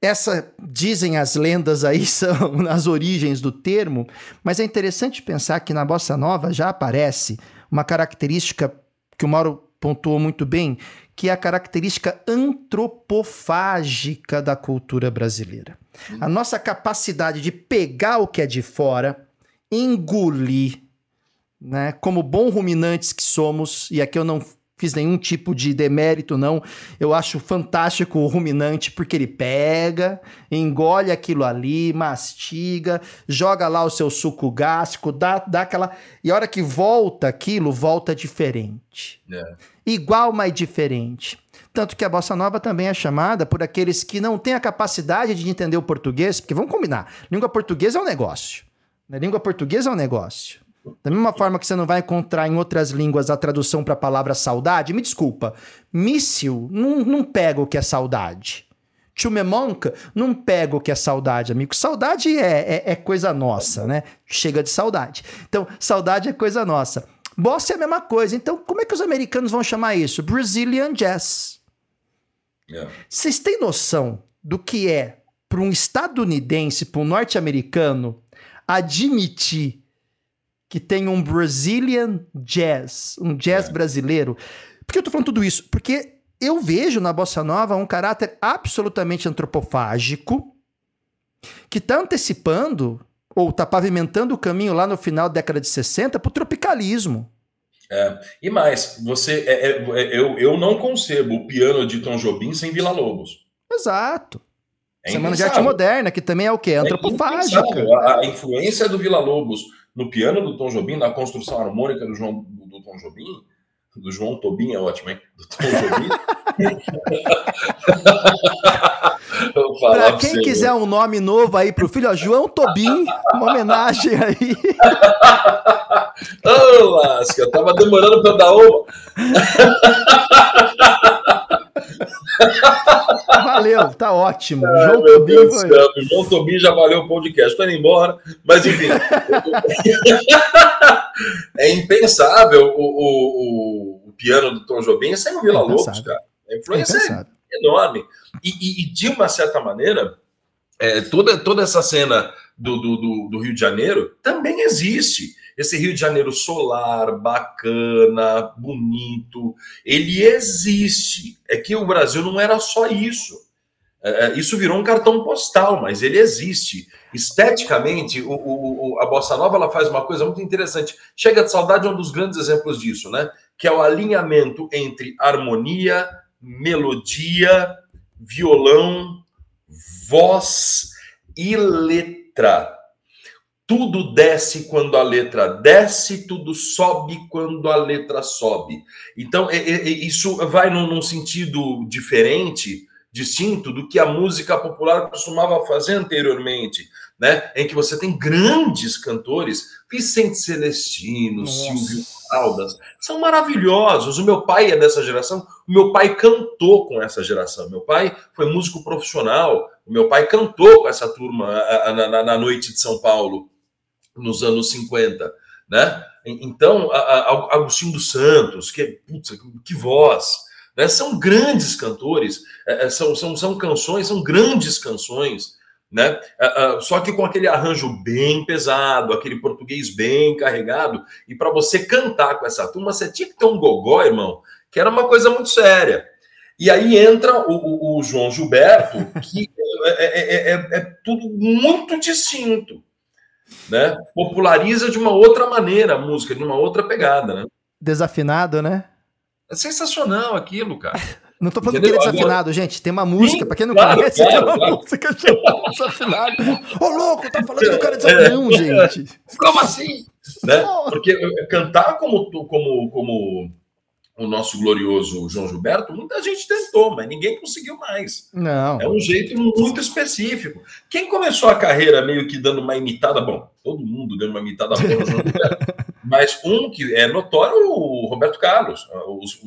Essa, dizem as lendas aí, são as origens do termo, mas é interessante pensar que na bossa nova já aparece uma característica que o Mauro pontuou muito bem, que é a característica antropofágica da cultura brasileira. A nossa capacidade de pegar o que é de fora, engolir, né, como bom ruminantes que somos, e aqui eu não fiz nenhum tipo de demérito, não. Eu acho fantástico o ruminante, porque ele pega, engole aquilo ali, mastiga, joga lá o seu suco gástrico, dá, dá aquela. E a hora que volta aquilo, volta diferente. É. Igual, mas diferente. Tanto que a bossa nova também é chamada por aqueles que não têm a capacidade de entender o português, porque vamos combinar, língua portuguesa é um negócio. Né? língua portuguesa é um negócio. Da mesma forma que você não vai encontrar em outras línguas a tradução para a palavra saudade, me desculpa, míssil não, não pega o que é saudade. Chumemonca não pega o que é saudade, amigo. Saudade é, é, é, coisa nossa, né? Chega de saudade. Então, saudade é coisa nossa. Bossa é a mesma coisa. Então, como é que os americanos vão chamar isso? Brazilian Jazz. Yeah. Vocês têm noção do que é para um estadunidense, para um norte-americano, admitir que tem um Brazilian Jazz, um jazz é. brasileiro. Por que eu tô falando tudo isso? Porque eu vejo na bossa nova um caráter absolutamente antropofágico que está antecipando ou está pavimentando o caminho lá no final da década de 60 para o tropicalismo. É, e mais, você, é, é, é, eu, eu não concebo o piano de Tom Jobim sem Vila Lobos. Exato. É Semana de Arte Moderna, que também é o quê? É antropofágica. A, a influência do Vila Lobos no piano do Tom Jobim, na construção harmônica do, João, do, Tom Jobim, do João Tobin é ótimo, hein? Do Tom Jobim. Para quem quiser um nome novo aí pro filho, ó, João Tobin, uma homenagem aí. Ô, oh, lasca, tava demorando para dar uma. Valeu, tá ótimo. É, João Tobin foi... João Tobin já valeu o podcast, tô indo embora, mas enfim. é impensável o, o, o, piano do Tom Jobim sem o Vila é Lobos, cara. A influência é, é enorme. E, e, e, de uma certa maneira, é, toda, toda essa cena do, do, do, do Rio de Janeiro também existe esse Rio de Janeiro solar, bacana, bonito, ele existe. É que o Brasil não era só isso. É, é, isso virou um cartão postal, mas ele existe. Esteticamente, o, o, a Bossa Nova ela faz uma coisa muito interessante. Chega de Saudade é um dos grandes exemplos disso, né? Que é o alinhamento entre harmonia, melodia, violão, voz e letra tudo desce quando a letra desce, tudo sobe quando a letra sobe. Então, é, é, isso vai num, num, sentido diferente, distinto do que a música popular costumava fazer anteriormente, né? Em que você tem grandes cantores, Vicente Celestino, Nossa. Silvio Caldas, são maravilhosos. O meu pai é dessa geração, o meu pai cantou com essa geração. Meu pai foi músico profissional, o meu pai cantou com essa turma na, na, na noite de São Paulo nos anos 50, né? Então, a, a, Agostinho dos Santos, que, putz, que voz, né? São grandes cantores, é, é, são, são, são canções, são grandes canções, né? É, só que com aquele arranjo bem pesado, aquele português bem carregado, e para você cantar com essa turma, você tinha que ter um gogó, irmão, que era uma coisa muito séria. E aí entra o, o, o João Gilberto, que é, é, é, é tudo muito distinto né? Populariza de uma outra maneira a música, de uma outra pegada, né? Desafinado, né? É sensacional aquilo, cara. Não tô falando Entendeu? que ele é desafinado, Agora... gente. Tem uma música, para quem não claro, conhece, claro, tem uma claro. música chamada Desafinado. Ô, louco, tá falando do cara desafinado, é. gente. Como assim? Né? Porque cantar como, como, como o nosso glorioso João Gilberto, muita gente tentou, mas ninguém conseguiu mais. Não. É um jeito muito específico. Quem começou a carreira meio que dando uma imitada, bom, todo mundo dando uma imitada boa no João Gilberto, mas um que é notório, o Roberto Carlos. Os,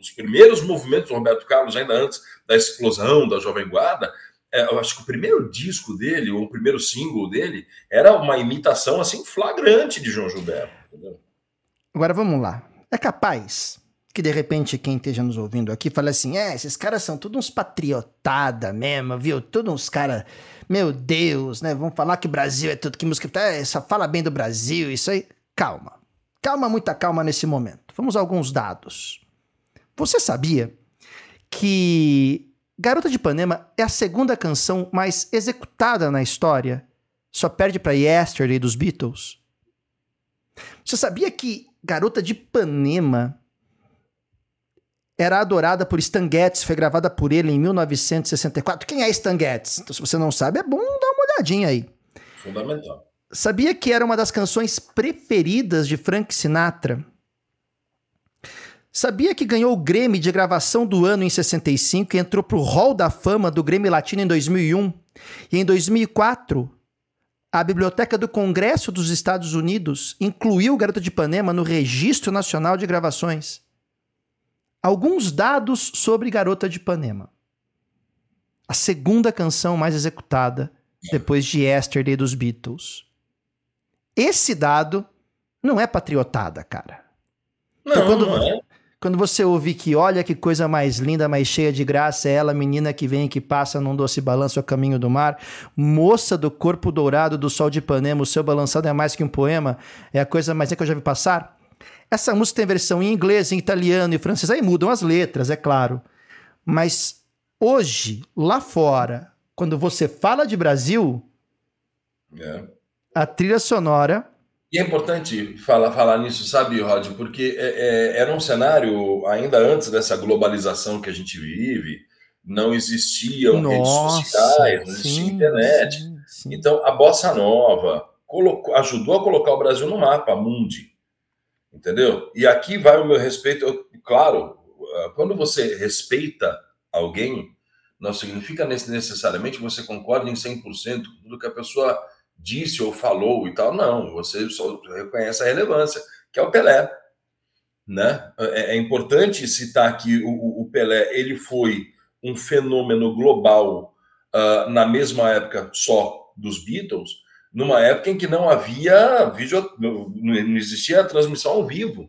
os, primeiros movimentos do Roberto Carlos, ainda antes da explosão da Jovem Guarda, é, eu acho que o primeiro disco dele, ou o primeiro single dele, era uma imitação assim flagrante de João Gilberto. Entendeu? Agora vamos lá. É capaz que de repente quem esteja nos ouvindo aqui fala assim: é, esses caras são todos uns patriotada mesmo, viu? Todos uns caras, meu Deus, né? Vão falar que o Brasil é tudo, que música é, só fala bem do Brasil, isso aí. Calma. Calma, muita calma nesse momento. Vamos a alguns dados. Você sabia que Garota de Ipanema é a segunda canção mais executada na história? Só perde para Yesterday dos Beatles? Você sabia que Garota de Ipanema era adorada por Stan Getz, foi gravada por ele em 1964. Quem é Stan Getz? Então, se você não sabe, é bom dar uma olhadinha aí. Fundamental. Sabia que era uma das canções preferidas de Frank Sinatra? Sabia que ganhou o Grammy de gravação do ano em 65 e entrou para o Hall da Fama do Grammy Latino em 2001? E em 2004, a Biblioteca do Congresso dos Estados Unidos incluiu Garota de Ipanema no Registro Nacional de Gravações. Alguns dados sobre Garota de Ipanema. A segunda canção mais executada depois de Yesterday dos Beatles. Esse dado não é patriotada, cara. Não, então, quando, não é. quando você ouve que olha que coisa mais linda, mais cheia de graça é ela, menina que vem e que passa num doce balanço a caminho do mar, moça do corpo dourado do sol de Ipanema, o seu balançado é mais que um poema, é a coisa mais linda que eu já vi passar. Essa música tem versão em inglês, em italiano e francês, aí mudam as letras, é claro. Mas hoje, lá fora, quando você fala de Brasil, é. a trilha sonora. E é importante falar, falar nisso, sabe, Rod? Porque é, é, era um cenário, ainda antes dessa globalização que a gente vive, não existiam Nossa, redes sociais, não existia sim, internet. Sim, sim. Então, a bossa nova colocou, ajudou a colocar o Brasil no mapa mundi. Entendeu? E aqui vai o meu respeito. Eu, claro, ah, quando você respeita alguém, não significa necessariamente você concorda em 100% com tudo que a pessoa disse ou falou e tal. Não, você só reconhece a relevância, que é o Pelé. Né? É, é importante citar que o, o, Pelé ele foi um fenômeno global uh, na mesma época só dos Beatles, numa época em que não havia vídeo, não existia transmissão ao vivo.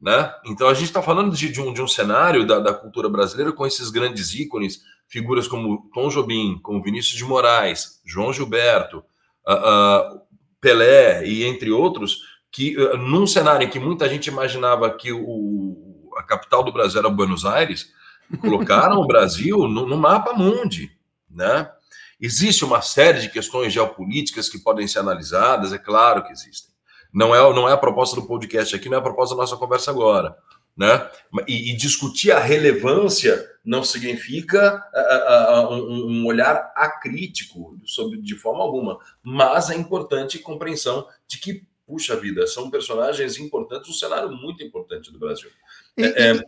Né? Então a gente está falando de, de, um, de um cenário da, da, cultura brasileira com esses grandes ícones, figuras como Tom Jobim, como Vinícius de Moraes, João Gilberto, uh, uh, Pelé e entre outros, que uh, num cenário em que muita gente imaginava que o, a capital do Brasil era Buenos Aires, colocaram o Brasil no, no mapa mundi, né? Existe uma série de questões geopolíticas que podem ser analisadas, é claro que existem. Não é, não é a proposta do podcast aqui, não é a proposta da nossa conversa agora. né? E, e discutir a relevância não significa uh, uh, um, um, olhar acrítico sobre, de forma alguma, mas é importante compreensão de que, puxa vida, são personagens importantes, um cenário muito importante do Brasil. E, é, é,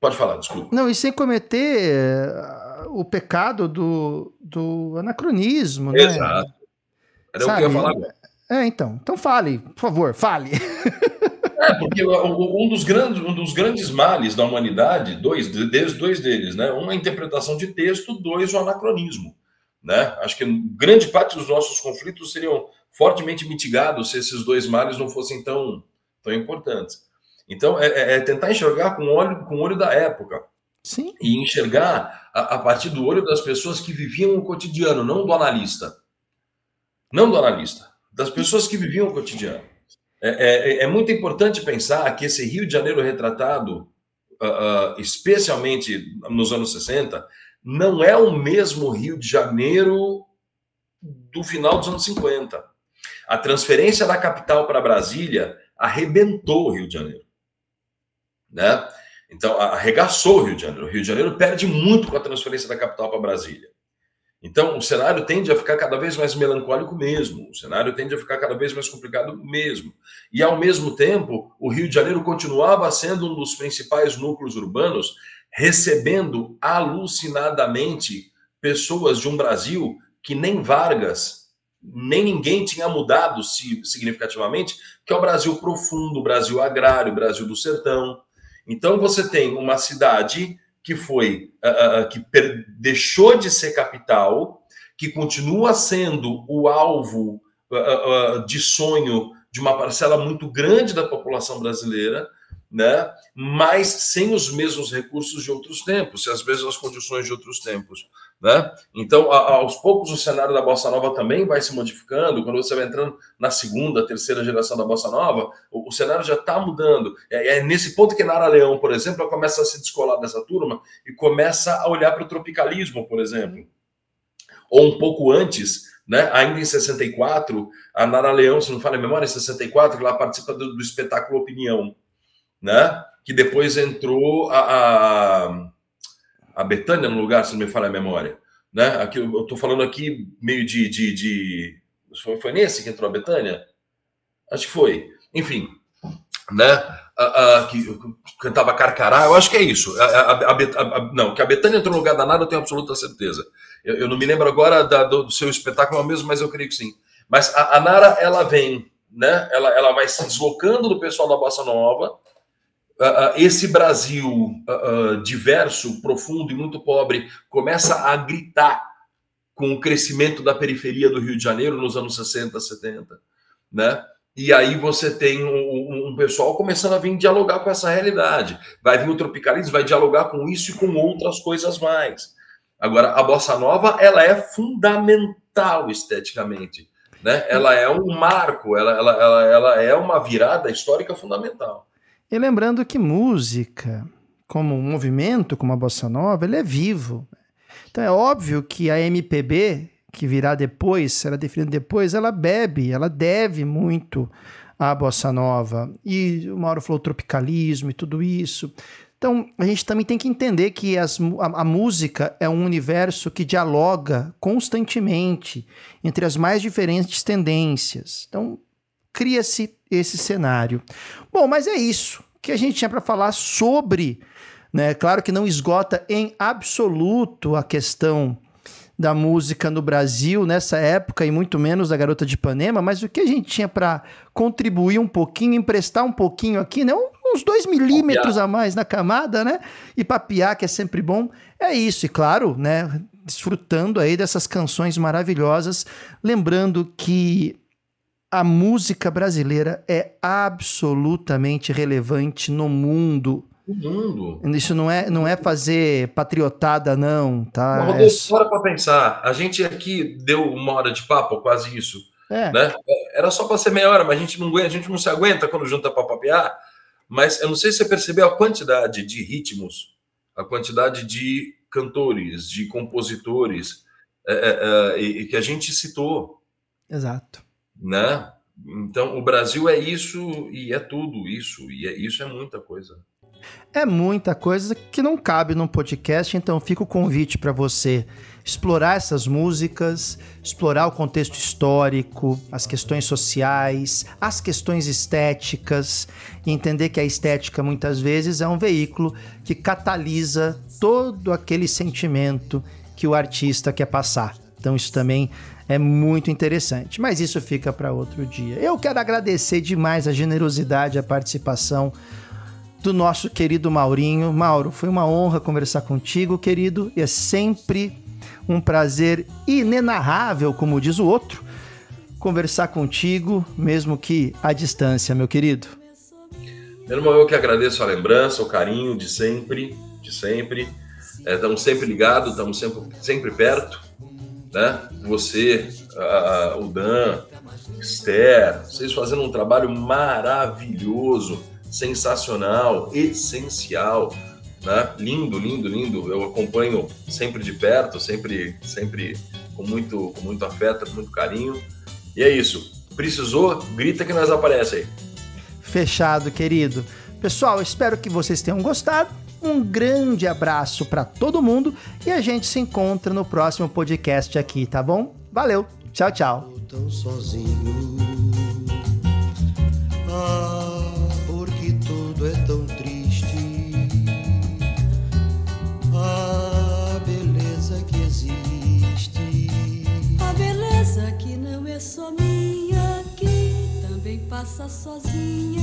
pode falar, desculpa. Não, e sem cometer uh, o pecado do, do anacronismo, né? Exato. Era Sabe? o que eu ia falar agora. É, então. Então fale, por favor, fale. É, porque um dos grandes, um dos grandes males da humanidade, dois, dois deles, né? Um a interpretação de texto, dois o anacronismo, né? Acho que grande parte dos nossos conflitos seriam fortemente mitigados se esses dois males não fossem tão, tão importantes. Então, é, é, é tentar enxergar com o olho, com o olho da época. Sim. E enxergar a, a partir do olho das pessoas que viviam o cotidiano, não do analista. Não do analista, das pessoas que viviam o cotidiano. É, é, é, muito importante pensar que esse Rio de Janeiro retratado, uh, uh, especialmente nos anos 60, não é o mesmo Rio de Janeiro do final dos anos 50. A transferência da capital para Brasília arrebentou o Rio de Janeiro. Né? Então, arregaçou o Rio de Janeiro. O Rio de Janeiro perde muito com a transferência da capital para Brasília. Então, o cenário tende a ficar cada vez mais melancólico mesmo, o cenário tende a ficar cada vez mais complicado mesmo. E, ao mesmo tempo, o Rio de Janeiro continuava sendo um dos principais núcleos urbanos, recebendo alucinadamente pessoas de um Brasil que nem Vargas, nem ninguém tinha mudado significativamente, que é o Brasil profundo, o Brasil agrário, o Brasil do sertão. Então, você tem uma cidade que foi uh, que deixou de ser capital, que continua sendo o alvo uh, de sonho de uma parcela muito grande da população brasileira, né? mas sem os mesmos recursos de outros tempos, sem as mesmas condições de outros tempos. Né? Então, aos poucos, o cenário da Bossa Nova também vai se modificando. Quando você vai entrando na segunda, terceira geração da Bossa Nova, o, o cenário já está mudando. É, é, nesse ponto que Nara Leão, por exemplo, ela começa a se descolar dessa turma e começa a olhar para o tropicalismo, por exemplo. Ou um pouco antes, né, ainda em 64, a Nara Leão, se não fala a memória, em 64, ela participa do, do espetáculo Opinião, né? que depois entrou a, a a Betânia no lugar, se não me falha a memória. Né? Aqui, eu estou falando aqui meio de. de, de... Foi, nesse que entrou a Betânia? Acho que foi. Enfim, né? A, a, que cantava Carcará, eu acho que é isso. A, não, que a Betânia entrou no lugar da Nara, eu tenho absoluta certeza. Eu, eu não me lembro agora da, do, seu espetáculo mesmo, mas eu creio que sim. Mas a, Nara, ela vem, né? Ela, ela vai se deslocando do pessoal da Bossa Nova uh, esse Brasil uh, diverso, profundo e muito pobre começa a gritar com o crescimento da periferia do Rio de Janeiro nos anos 60, 70, né? E aí você tem um, um, pessoal começando a vir dialogar com essa realidade. Vai vir o tropicalismo, vai dialogar com isso e com outras coisas mais. Agora, a bossa nova, ela é fundamental esteticamente, né? Ela é um marco, ela, ela, ela, ela é uma virada histórica fundamental. E lembrando que música, como um movimento, como a bossa nova, ele é vivo. Então é óbvio que a MPB, que virá depois, será definida depois, ela bebe, ela deve muito à bossa nova. E o Mauro falou tropicalismo e tudo isso. Então, a gente também tem que entender que as, a, a, música é um universo que dialoga constantemente entre as mais diferentes tendências. Então, cria-se esse cenário. Bom, mas é isso que a gente tinha para falar sobre, né? Claro que não esgota em absoluto a questão da música no Brasil nessa época e muito menos da Garota de Ipanema, mas o que a gente tinha para contribuir um pouquinho, emprestar um pouquinho aqui, né? uns dois milímetros a mais na camada, né? E papiar, que é sempre bom, é isso. E claro, né? Desfrutando aí dessas canções maravilhosas, lembrando que a música brasileira é absolutamente relevante no mundo. No mundo. Isso não é, não é fazer patriotada, não, tá? Rodolfo, é... Para pensar. A gente aqui deu uma hora de papo, quase isso. É. Né? Era só para ser meia hora, mas a gente não aguenta, a gente não se aguenta quando junta para papear. Mas eu não sei se você percebeu a quantidade de ritmos, a quantidade de cantores, de compositores é, é que a gente citou. Exato né? Então, o Brasil é isso e é tudo isso, e é, isso é muita coisa. É muita coisa que não cabe num podcast, então fica o convite para você explorar essas músicas, explorar o contexto histórico, as questões sociais, as questões estéticas, e entender que a estética muitas vezes é um veículo que catalisa todo aquele sentimento que o artista quer passar. Então isso também é muito interessante, mas isso fica para outro dia. Eu quero agradecer demais a generosidade, a participação do nosso querido Maurinho. Mauro, foi uma honra conversar contigo, querido, e é sempre um prazer inenarrável, como diz o outro, conversar contigo, mesmo que à distância, meu querido. Meu irmão, eu que agradeço a lembrança, o carinho de sempre, de sempre. É, estamos sempre ligados, estamos sempre, sempre perto. Né? Você, o Dan, Esther, vocês fazendo um trabalho maravilhoso, sensacional, essencial né? Lindo, lindo, lindo. Eu acompanho sempre de perto, sempre, sempre com muito, com muito afeto, com muito carinho. E é isso. Precisou? Grita que nós aparece aí. Fechado, querido. Pessoal, espero que vocês tenham gostado. Um grande abraço para todo mundo e a gente se encontra no próximo podcast aqui, tá bom? Valeu. Tchau, tchau. Tão sozinho. Ah, porque tudo é tão a beleza que existe. A beleza que não é só minha, que também passa sozinha.